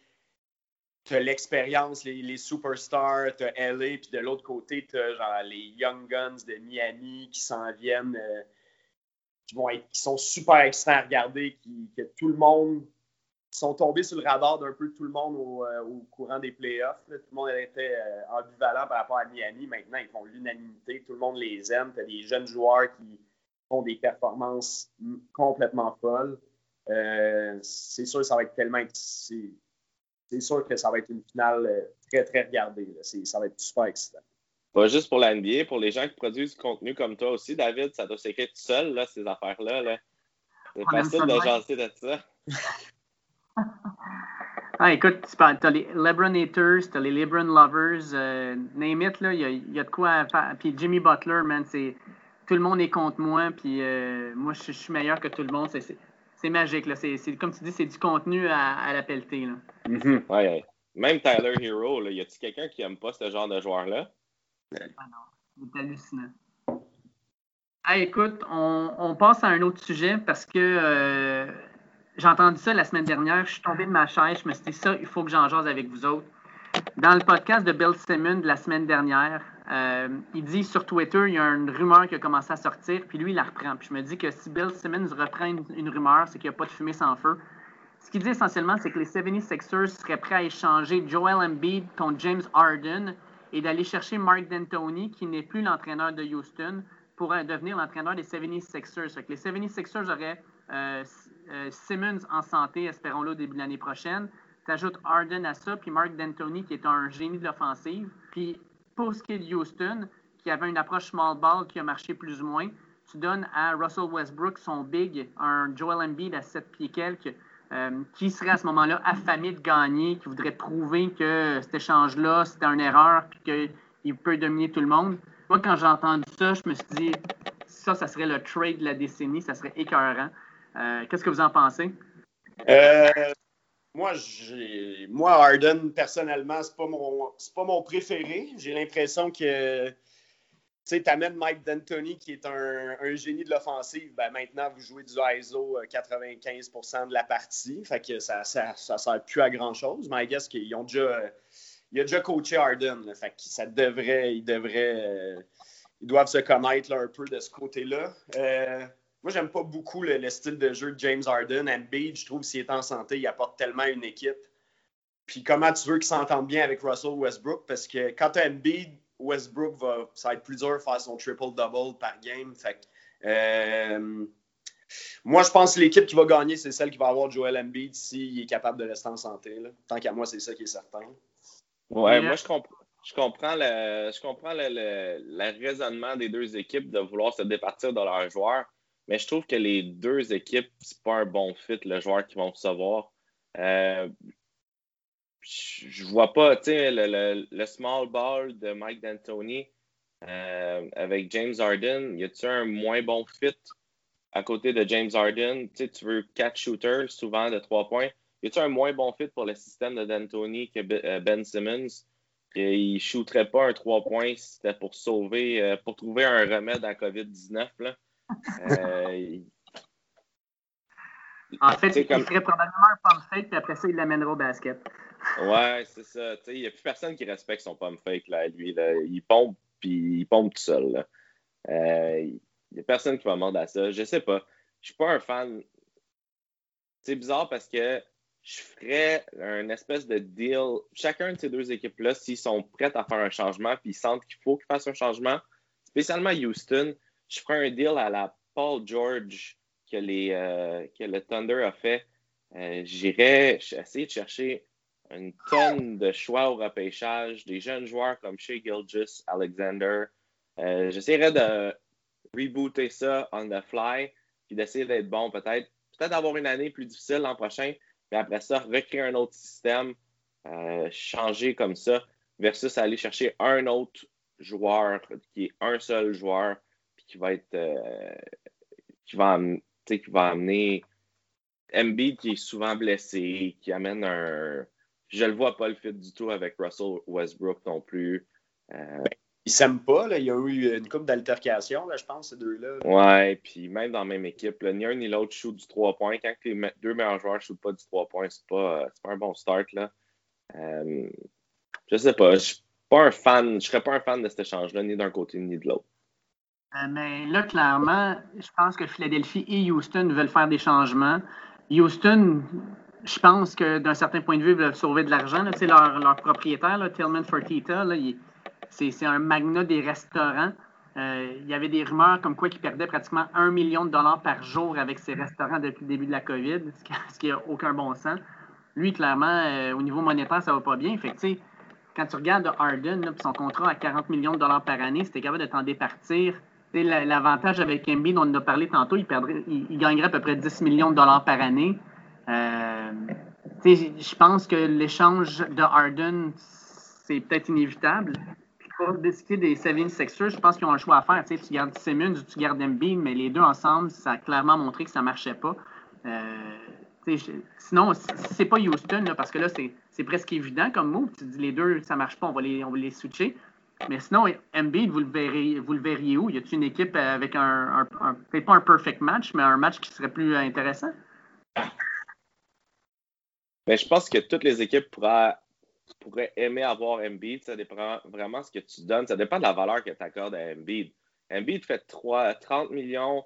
tu as l'expérience, les, superstars, tu as LA, puis de l'autre côté, tu as les Young Guns de Miami qui s'en viennent, euh, qui, vont être, qui sont super excitants à regarder, qui, que tout le monde sont tombés sur le radar d'un peu tout le monde au, euh, courant des playoffs. Tout le monde était euh, ambivalent par rapport à Miami. Maintenant, ils font l'unanimité. Tout le monde les aime. Tu as des jeunes joueurs qui font des performances complètement folles. c'est sûr que ça va être tellement c'est sûr que ça va être une finale euh, très, très regardée. Ça va être super excitant. Pas juste pour la NBA, pour les gens qui produisent du contenu comme toi aussi, David, ça doit s'écrire tout seul, là, ces affaires-là. C'est facile de jaser de ça. <laughs> ah, écoute, tu as les LeBron haters, tu as les LeBron lovers, euh, name it, il y, a, de quoi faire. Puis Jimmy Butler, man, c'est tout le monde est contre moi, puis euh, moi, je suis meilleur que tout le monde. C'est c'est magique. Là. C'est, comme tu dis, c'est du contenu à, à la pelletée. Là. Mm-hmm. ouais, Même Tyler Hero, là, y a-t-il quelqu'un qui aime pas ce genre de joueur-là? Ah c'est hallucinant. écoute, on, on, passe à un autre sujet parce que euh, j'ai entendu ça la semaine dernière. Je suis tombé de ma chaise. Je me suis dit, ça, il faut que j'en jase avec vous autres. Dans le podcast de Bill Simmons de la semaine dernière, euh, il dit sur Twitter, il y a une rumeur qui a commencé à sortir, puis lui, il la reprend. Puis je me dis que si Bill Simmons reprend une, rumeur, c'est qu'il n'y a pas de fumée sans feu. Ce qu'il dit essentiellement, c'est que les 76ers seraient prêts à échanger Joel Embiid contre James Harden et d'aller chercher Mark D'Antoni, qui n'est plus l'entraîneur de Houston, pour devenir l'entraîneur des 76ers. les 76ers auraient euh, euh, Simmons en santé, espérons-le, au début de l'année prochaine. Tu ajoutes Harden à ça, puis Mark D'Antoni, qui est un génie de l'offensive. Puis pour ce qui est de Houston, qui avait une approche small ball qui a marché plus ou moins, tu donnes à Russell Westbrook son big, un Joel Embiid à 7 pieds quelques, euh, qui serait à ce moment-là affamé de gagner, qui voudrait prouver que cet échange-là, c'était une erreur, puis qu'il peut dominer tout le monde? Moi, quand j'ai entendu ça, je me suis dit, ça, ça serait le trade de la décennie, ça serait écœurant. Euh, qu'est-ce que vous en pensez? Euh, moi, moi, Harden, personnellement, c'est pas mon, pas mon préféré. J'ai l'impression que, tu sais, t'amènes Mike D'Antoni, qui est un, génie de l'offensive. Ben, maintenant, vous jouez du ISO 95% de la partie. Fait que ça, ça, sert plus à grand-chose. Mais I guess qu'ils ont déjà, a déjà coaché Harden. fait que ça devrait, ils devraient, ils doivent se connaître un peu de ce côté-là. Euh, moi, j'aime pas beaucoup le, style de jeu de James Harden. Embiid, je trouve, s'il est en santé, il apporte tellement une équipe. Puis comment tu veux qu'il s'entende bien avec Russell Westbrook? Parce que quand tu as Embiid, Westbrook, va, ça va être plus dur de faire son triple-double par game. Euh, moi, je pense que l'équipe qui va gagner, c'est celle qui va avoir Joel Embiid s'il est capable de rester en santé. Tant qu'à moi, c'est ça qui est certain. Ouais, moi, je, je comprends, le, je comprends le, raisonnement des deux équipes de vouloir se départir de leurs joueurs, mais je trouve que les deux équipes, c'est pas un bon fit, le joueur qu'ils vont recevoir. Euh, je vois pas, tu sais, le, small ball de Mike D'Antoni euh, avec James Harden, y a-t-il un moins bon fit à côté de James Harden? Tu sais, tu veux quatre shooters, souvent de trois points. Y a-t-il un moins bon fit pour le système de D'Antoni que euh, Ben Simmons? Il ne shooterait pas un trois points si c'était pour sauver, euh, pour trouver un remède à COVID-19. en fait, il ferait probablement un pump fake, puis après ça, il l'amènerait au basket. Ouais, c'est ça. Il n'y a plus personne qui respecte son pump fake, là, lui. Il pompe, puis il pompe tout seul. Euh, il n'y a personne qui va mordre à ça. Je sais pas. Je suis pas un fan. C'est bizarre parce que je ferais un espèce de deal. Chacun de ces deux équipes-là, s'ils sont prêts à faire un changement, puis ils sentent qu'il faut qu'ils fassent un changement, spécialement Houston, je ferais un deal à la Paul George que, les, euh, que le Thunder a fait. Euh, j'irais essayer de chercher une tonne de choix au repêchage, des jeunes joueurs comme Shea Gilgis, Alexander. Euh, j'essaierais de rebooter ça on the fly, puis d'essayer d'être bon peut-être. Peut-être d'avoir une année plus difficile l'an prochain, mais après ça, recréer un autre système, euh, changer comme ça, versus aller chercher un autre joueur qui est un seul joueur, puis qui va être. Euh, qui, va, qui va amener Embiid qui est souvent blessé, qui amène un je le vois pas le fit du tout avec Russell Westbrook non plus. Euh, ils s'aiment pas, là. il y a eu une coupe d'altercation, je pense, ces deux-là. Ouais, puis même dans la même équipe, ni un ni l'autre shoot du 3 points. Quand les deux meilleurs joueurs ne shootent pas du 3 points, c'est pas, pas un bon start. Là. Euh, je sais pas, je suis pas un fan, je serais pas un fan de cet échange-là, ni d'un côté ni de l'autre. Euh, mais là, clairement, je pense que Philadelphie et Houston veulent faire des changements. Houston, je pense que d'un certain point de vue, ils veulent sauver de l'argent. Leur, leur propriétaire, là, Tillman Fertitta, c'est un magnat des restaurants. Euh, il y avait des rumeurs comme quoi il perdait pratiquement un million de dollars par jour avec ses restaurants depuis le début de la COVID, ce qui n'a aucun bon sens. Lui, clairement, euh, au niveau monétaire, ça ne va pas bien. Fait quand tu regardes Harden, son contrat à 40 millions de dollars par année, c'était capable de t'en départir. L'avantage avec Embiid, on a parlé tantôt, il, perdrait, il, gagnerait à peu près 10 millions de dollars par année. Euh, je pense que l'échange de Harden, c'est peut-être inévitable. pour décider des 76ers, je pense qu'ils ont un choix à faire. tu gardes Simmons ou tu gardes Embiid, mais les deux ensemble, ça a clairement montré que ça ne marchait pas. Euh, sinon, c'est pas Houston, parce que là, c'est presque évident comme mot. Tu dis les deux, ça ne marche pas, on va les, switcher. Mais sinon, Embiid, vous le verriez, où? Y a-t-il une équipe avec un peut-être pas un perfect match, mais un match qui serait plus intéressant? Mais je pense que toutes les équipes pourraient, aimer avoir Embiid. Ça dépend vraiment de ce que tu donnes. Ça dépend de la valeur que tu accordes à Embiid. Embiid fait 3, 30 millions,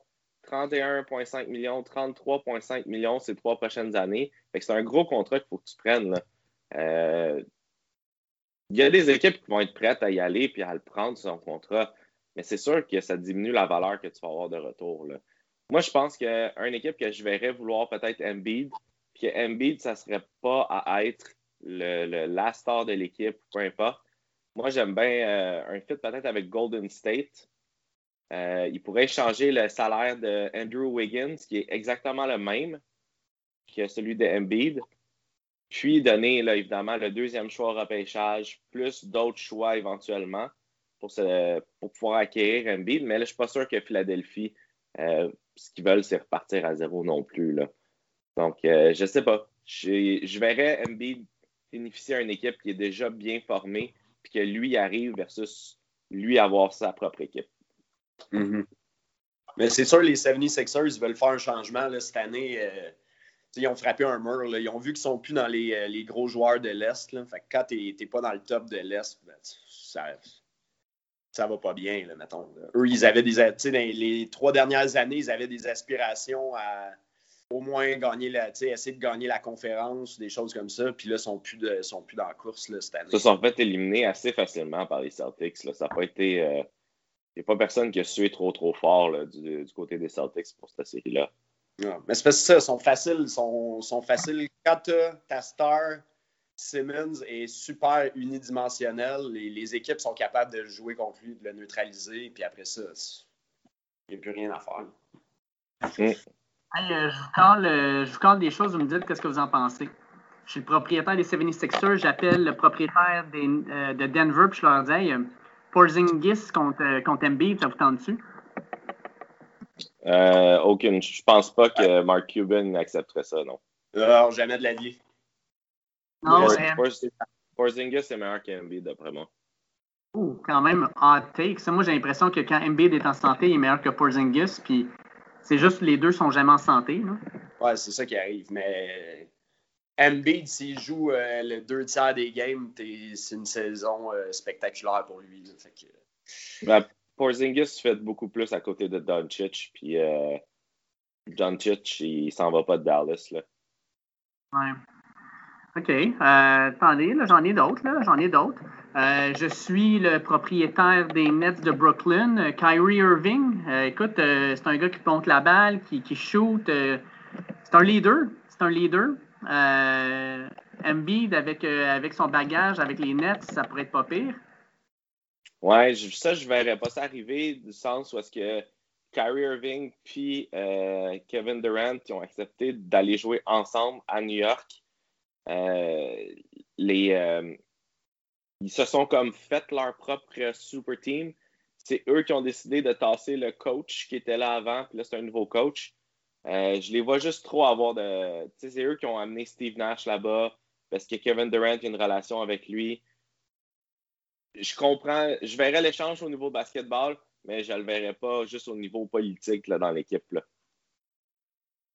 31,5 millions, 33,5 millions ces trois prochaines années. c'est un gros contrat qu'il faut que tu prennes. Euh, il y a des équipes qui vont être prêtes à y aller et à le prendre, son contrat. Mais c'est sûr que ça diminue la valeur que tu vas avoir de retour. Moi, je pense qu'une équipe que je verrais vouloir peut-être Embiid, que Embiid, ça ne serait pas à être le, le la star de l'équipe, peu importe. Moi, j'aime bien euh, un fit peut-être avec Golden State. Euh, il pourrait changer le salaire de Andrew Wiggins, qui est exactement le même que celui de Embiid. Puis donner, là, évidemment, le deuxième choix au repêchage, plus d'autres choix éventuellement pour, pour pouvoir acquérir Embiid. Mais là, je ne suis pas sûr que Philadelphie, euh, ce qu'ils veulent, c'est repartir à zéro non plus. Là. Donc, euh, je ne sais pas. Je, verrais Embiid bénéficier à une équipe qui est déjà bien formée, puis que lui arrive versus lui avoir sa propre équipe. Mm-hmm. Mais c'est sûr, les 76ers veulent faire un changement cette année. Euh, ils ont frappé un mur. Ils ont vu qu'ils sont plus dans les, euh, gros joueurs de l'Est. Fait quand tu n'es pas dans le top de l'Est, ben, ça va pas bien, là, mettons. Eux, ils avaient des. Les trois dernières années, ils avaient des aspirations à au moins gagner la, essayer de gagner la conférence, des choses comme ça. Puis là, ils sont plus, de, sont plus dans la course là, cette année. Ça sont fait éliminer assez facilement par les Celtics. Là. Ça n'a pas été. Il euh, n'y a pas personne qui a sué trop trop fort là, du, du, côté des Celtics pour cette série-là. mais c'est parce que ça, ils sont faciles. Sont, sont faciles. Quand ta star, Simmons est super unidimensionnel, les, les, équipes sont capables de jouer contre lui, de le neutraliser, puis après ça, il n'y a plus rien à faire. Mm. Euh, je, vous colle, des choses, vous me dites qu'est-ce que vous en pensez. Je suis le propriétaire des 76ers, j'appelle le propriétaire euh, de Denver, puis je leur dis hey, euh, Porzingis contre, contre Embiid, ça vous tente dessus? aucune. Je pense pas que Mark Cuban accepterait ça, non. Alors, jamais de la vie. Non, Porzingis est meilleur qu'Embiid, d'après moi. Ouh, quand même, hot take. moi, j'ai l'impression que quand Embiid est en santé, il est meilleur que Porzingis, puis c'est juste les deux sont jamais en santé. Là. Ouais, c'est ça qui arrive. Mais Embiid, s'il joue euh, le deux tiers des games, c'est une saison euh, spectaculaire pour lui. Fait que... ben, Porzingis fait beaucoup plus à côté de Doncic. Puis euh, Doncic, il s'en va pas de Dallas. Là. Ouais. OK. Euh, attendez, j'en ai d'autres. J'en ai d'autres. Euh, je suis le propriétaire des Nets de Brooklyn, euh, Kyrie Irving. écoute, c'est un gars qui ponte la balle, qui, qui shoot. c'est un leader. C'est un leader. Embiid, avec, son bagage, avec les Nets, ça pourrait être pas pire. Ouais, ça, je verrais pas ça arriver du sens où est-ce que Kyrie Irving puis Kevin Durant qui ont accepté d'aller jouer ensemble à New York. Euh, euh, ils se sont comme fait leur propre super team. C'est eux qui ont décidé de tasser le coach qui était là avant, puis là, c'est un nouveau coach. Euh, je les vois juste trop avoir de. C'est eux qui ont amené Steve Nash là-bas parce que Kevin Durant a une relation avec lui. Je comprends. Je verrais l'échange au niveau basketball, mais je ne le verrais pas juste au niveau politique là, dans l'équipe.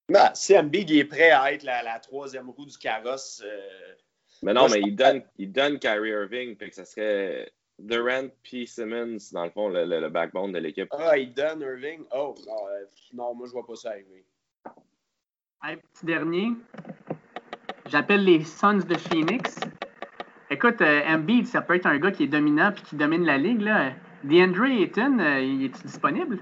Ben, si Embiid est prêt à être la, troisième roue du carrosse. Euh, mais non, mais il donne, il donne Kyrie Irving, fait que ça serait Durant puis Simmons, dans le fond, le, backbone de l'équipe. Ah, il donne Irving? Oh, non, euh, non, moi, je vois pas ça arriver. Hey, petit dernier. J'appelle les Suns de Phoenix. Écoute, euh, Embiid, ça peut être un gars qui est dominant puis qui domine la ligue. Là. DeAndre Ayton, il est disponible?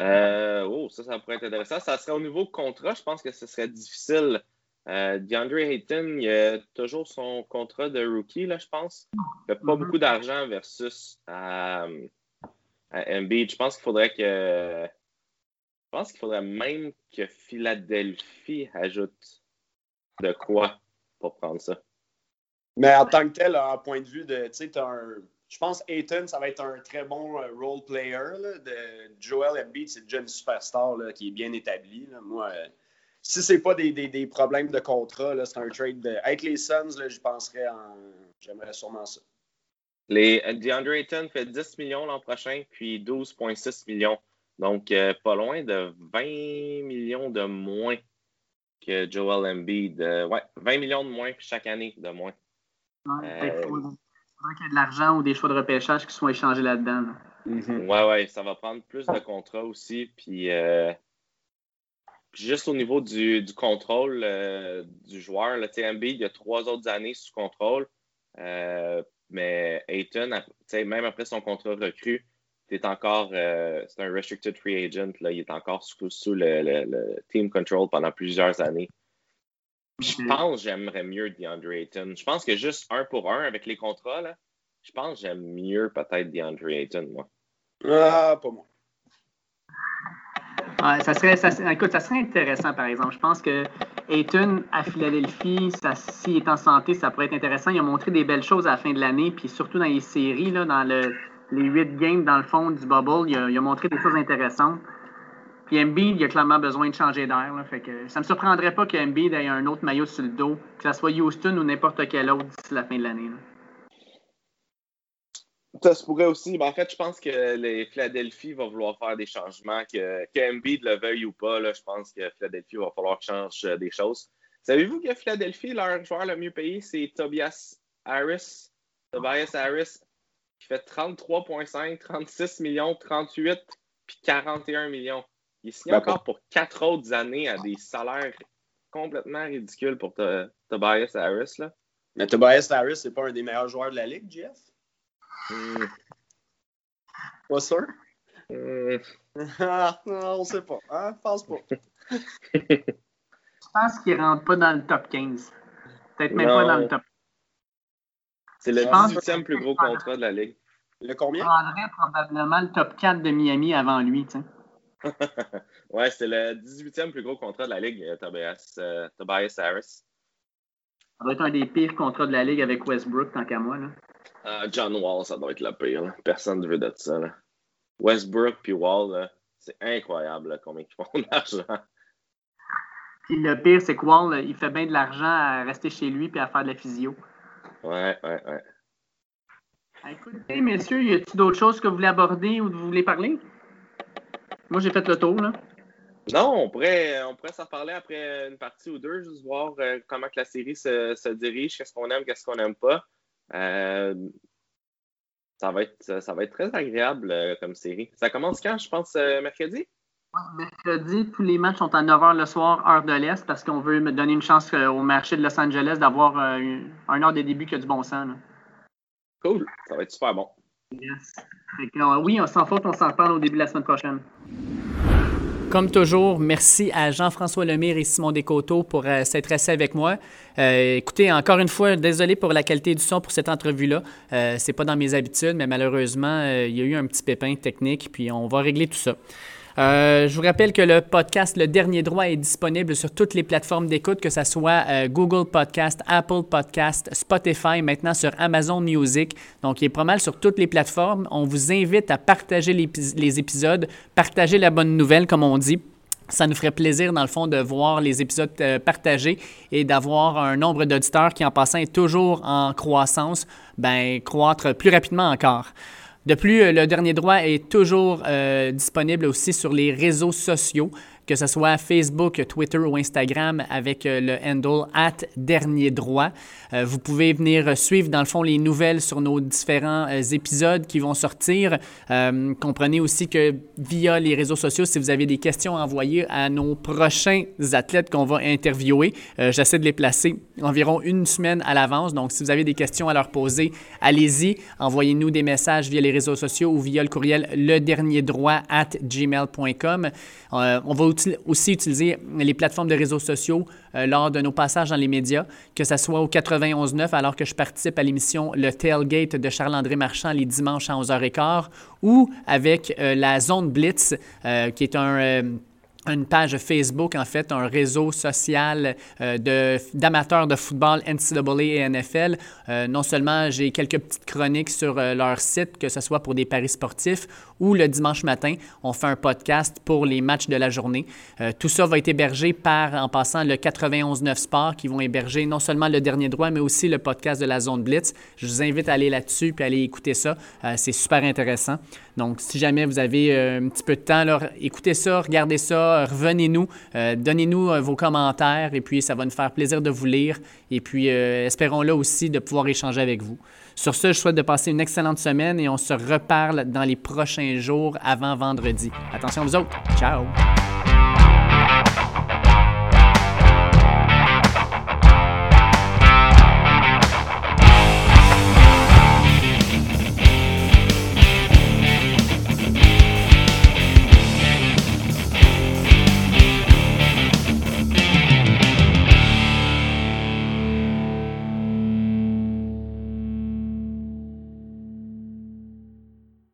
Euh, oh, ça, ça pourrait être intéressant. Ça serait au niveau contrat, je pense que ce serait difficile. Euh, DeAndre Ayton, il a toujours son contrat de rookie, là, je pense. Il fait pas mm-hmm. beaucoup d'argent versus à, Embiid. Je pense qu'il faudrait que. Je pense qu'il faudrait même que Philadelphie ajoute de quoi pour prendre ça. Mais en tant que tel, en point de vue de. Tu sais, tu as un je pense que Ayton, ça va être un très bon euh, role player. de Joel Embiid, c'est déjà une superstar qui est bien établi. Moi, euh, si c'est pas des, problèmes de contrat, c'est un trade de. Avec les Suns, je penserais en. J'aimerais sûrement ça. Les, euh, DeAndre Ayton fait 10 millions l'an prochain, puis 12,6 millions. Donc, pas loin de 20 millions de moins que Joel Embiid. ouais, 20 millions de moins chaque année de moins. Ouais, qu'il y ait de l'argent ou des choix de repêchage qui sont échangés là-dedans. Mm-hmm. Ouais, ouais, ça va prendre plus de contrats aussi. Puis, euh, juste au niveau du, contrôle euh, du joueur, le TMB, il y a trois autres années sous contrôle. Euh, mais Ayton, même après son contrat recru, c'est encore c'est un restricted free agent. Là, il est encore sous, sous le, team control pendant plusieurs années. Je pense que j'aimerais mieux DeAndre Ayton. Je pense que juste un pour un avec les contrats, là, je pense que j'aime mieux peut-être DeAndre Ayton, moi. Ah, pas moi. ça serait, ça, écoute, ça serait intéressant, par exemple. Je pense que Ayton à Philadelphie, s'il est en santé, ça pourrait être intéressant. Il a montré des belles choses à la fin de l'année, puis surtout dans les séries, là, dans le, les huit games dans le fond du bubble, il a, il a montré des choses intéressantes. Puis Embiid, il a clairement besoin de changer d'air. Fait que ça ne me surprendrait pas qu'Embiid ait un autre maillot sur le dos, que ce soit Houston ou n'importe quel autre d'ici la fin de l'année. Ça se pourrait aussi. Mais en fait, je pense que les Philadelphie va vouloir faire des changements, que, que le veuille ou pas. Je pense que Philadelphie va falloir changer euh, des choses. Savez-vous que Philadelphie, leur joueur le mieux payé, c'est Tobias Harris? Tobias Harris qui fait 33,5, 36 millions, 38 puis 41 millions. Il est signé Ben, encore pour quatre autres années à des salaires complètement ridicules pour Tobias Harris. Là. Mais Tobias Harris, c'est pas un des meilleurs joueurs de la ligue, Jeff? Hmm. Pas sûr? <laughs> Ah, on sait pas. Hein? Pense pas. <laughs> Je pense qu'il ne rentre pas dans le top 15. Peut-être même Non. pas dans le top. C'est le Je pense 18e plus gros contrat de la ligue. Le combien? prendrais probablement le top 4 de Miami avant lui. tu sais. <laughs> ouais, c'est le 18e plus gros contrat de la ligue, euh, Tobias, euh, Tobias Harris. Ça doit être un des pires contrats de la Ligue avec Westbrook, tant qu'à moi. Là. Ah, John Wall, ça doit être le pire. là. Personne ne veut de ça. là. Westbrook puis Wall, c'est incroyable combien ils font <laughs> d'argent. Puis le pire, c'est que Wall, il fait bien de l'argent à rester chez lui et à faire de la physio. Ouais, ouais, ouais. Écoutez, messieurs, y a-t-il d'autres choses que vous voulez aborder ou que vous voulez parler? Moi, j'ai fait le tour. Là. Non, on pourrait, on pourrait s'en reparler après une partie ou deux, juste voir euh, comment que la série se, se dirige, qu'est-ce qu'on aime, qu'est-ce qu'on n'aime pas. Euh, ça, va être, ça va être très agréable euh, comme série. Ça commence quand, je pense, mercredi? Mercredi, tous les matchs sont à 9h le soir, heure de l'Est, parce qu'on veut me donner une chance au marché de Los Angeles d'avoir un heure de début qui a du bon sens. là. Cool, ça va être super bon. Euh, oui, on s'en faute, on s'en reparle au début de la semaine prochaine. Comme toujours, merci à Jean-François Lemire et Simon Descoteaux pour euh, s'être assis avec moi. Euh, écoutez, encore une fois, désolé pour la qualité du son pour cette entrevue-là. Euh, c'est pas dans mes habitudes, mais malheureusement, il y a eu un petit pépin technique, puis on va régler tout ça. Euh, je vous rappelle que le podcast Le Dernier Droit est disponible sur toutes les plateformes d'écoute, que ce soit euh, Google Podcast, Apple Podcast, Spotify, maintenant sur Amazon Music. Donc, il est pas mal sur toutes les plateformes. On vous invite à partager les épisodes, partager la bonne nouvelle, comme on dit. Ça nous ferait plaisir, dans le fond, de voir les épisodes euh, partagés et d'avoir un nombre d'auditeurs qui, en passant, est toujours en croissance, ben, croître plus rapidement encore. De plus, euh, le dernier droit est toujours euh, disponible aussi sur les réseaux sociaux, que ce soit Facebook, Twitter ou Instagram avec euh, le handle at dernier droit. Euh, vous pouvez venir suivre dans le fond les nouvelles sur nos différents euh, épisodes qui vont sortir. Comprenez aussi que via les réseaux sociaux, si vous avez des questions à envoyer à nos prochains athlètes qu'on va interviewer, j'essaie de les placer environ une semaine à l'avance. Donc, si vous avez des questions à leur poser, allez-y, envoyez-nous des messages via les réseaux sociaux ou via le courriel le dernier droit at gmail.com. On va aussi utiliser les plateformes de réseaux sociaux euh, lors de nos passages dans les médias, que ce soit au 91.9 alors que je participe à l'émission Le Tailgate de Charles-André Marchand les dimanches à 11h15 ou avec euh, la Zone Blitz, euh, qui est un... une page Facebook, en fait, un réseau social euh, d'amateurs de, football NCAA et NFL. Euh, non seulement j'ai quelques petites chroniques sur euh, leur site, que ce soit pour des paris sportifs ou le dimanche matin, on fait un podcast pour les matchs de la journée. Tout ça va être hébergé par, en passant, le 91.9 Sport qui vont héberger non seulement le dernier droit, mais aussi le podcast de la Zone Blitz. Je vous invite à aller là-dessus puis à aller écouter ça. C'est super intéressant. Donc, si jamais vous avez un petit peu de temps, alors écoutez ça, regardez ça, revenez-nous, euh, donnez-nous euh, vos commentaires et puis ça va nous faire plaisir de vous lire et puis euh, espérons-le aussi de pouvoir échanger avec vous. Sur ce, je souhaite de passer une excellente semaine et on se reparle dans les prochains jours avant vendredi. Attention vous autres. Ciao!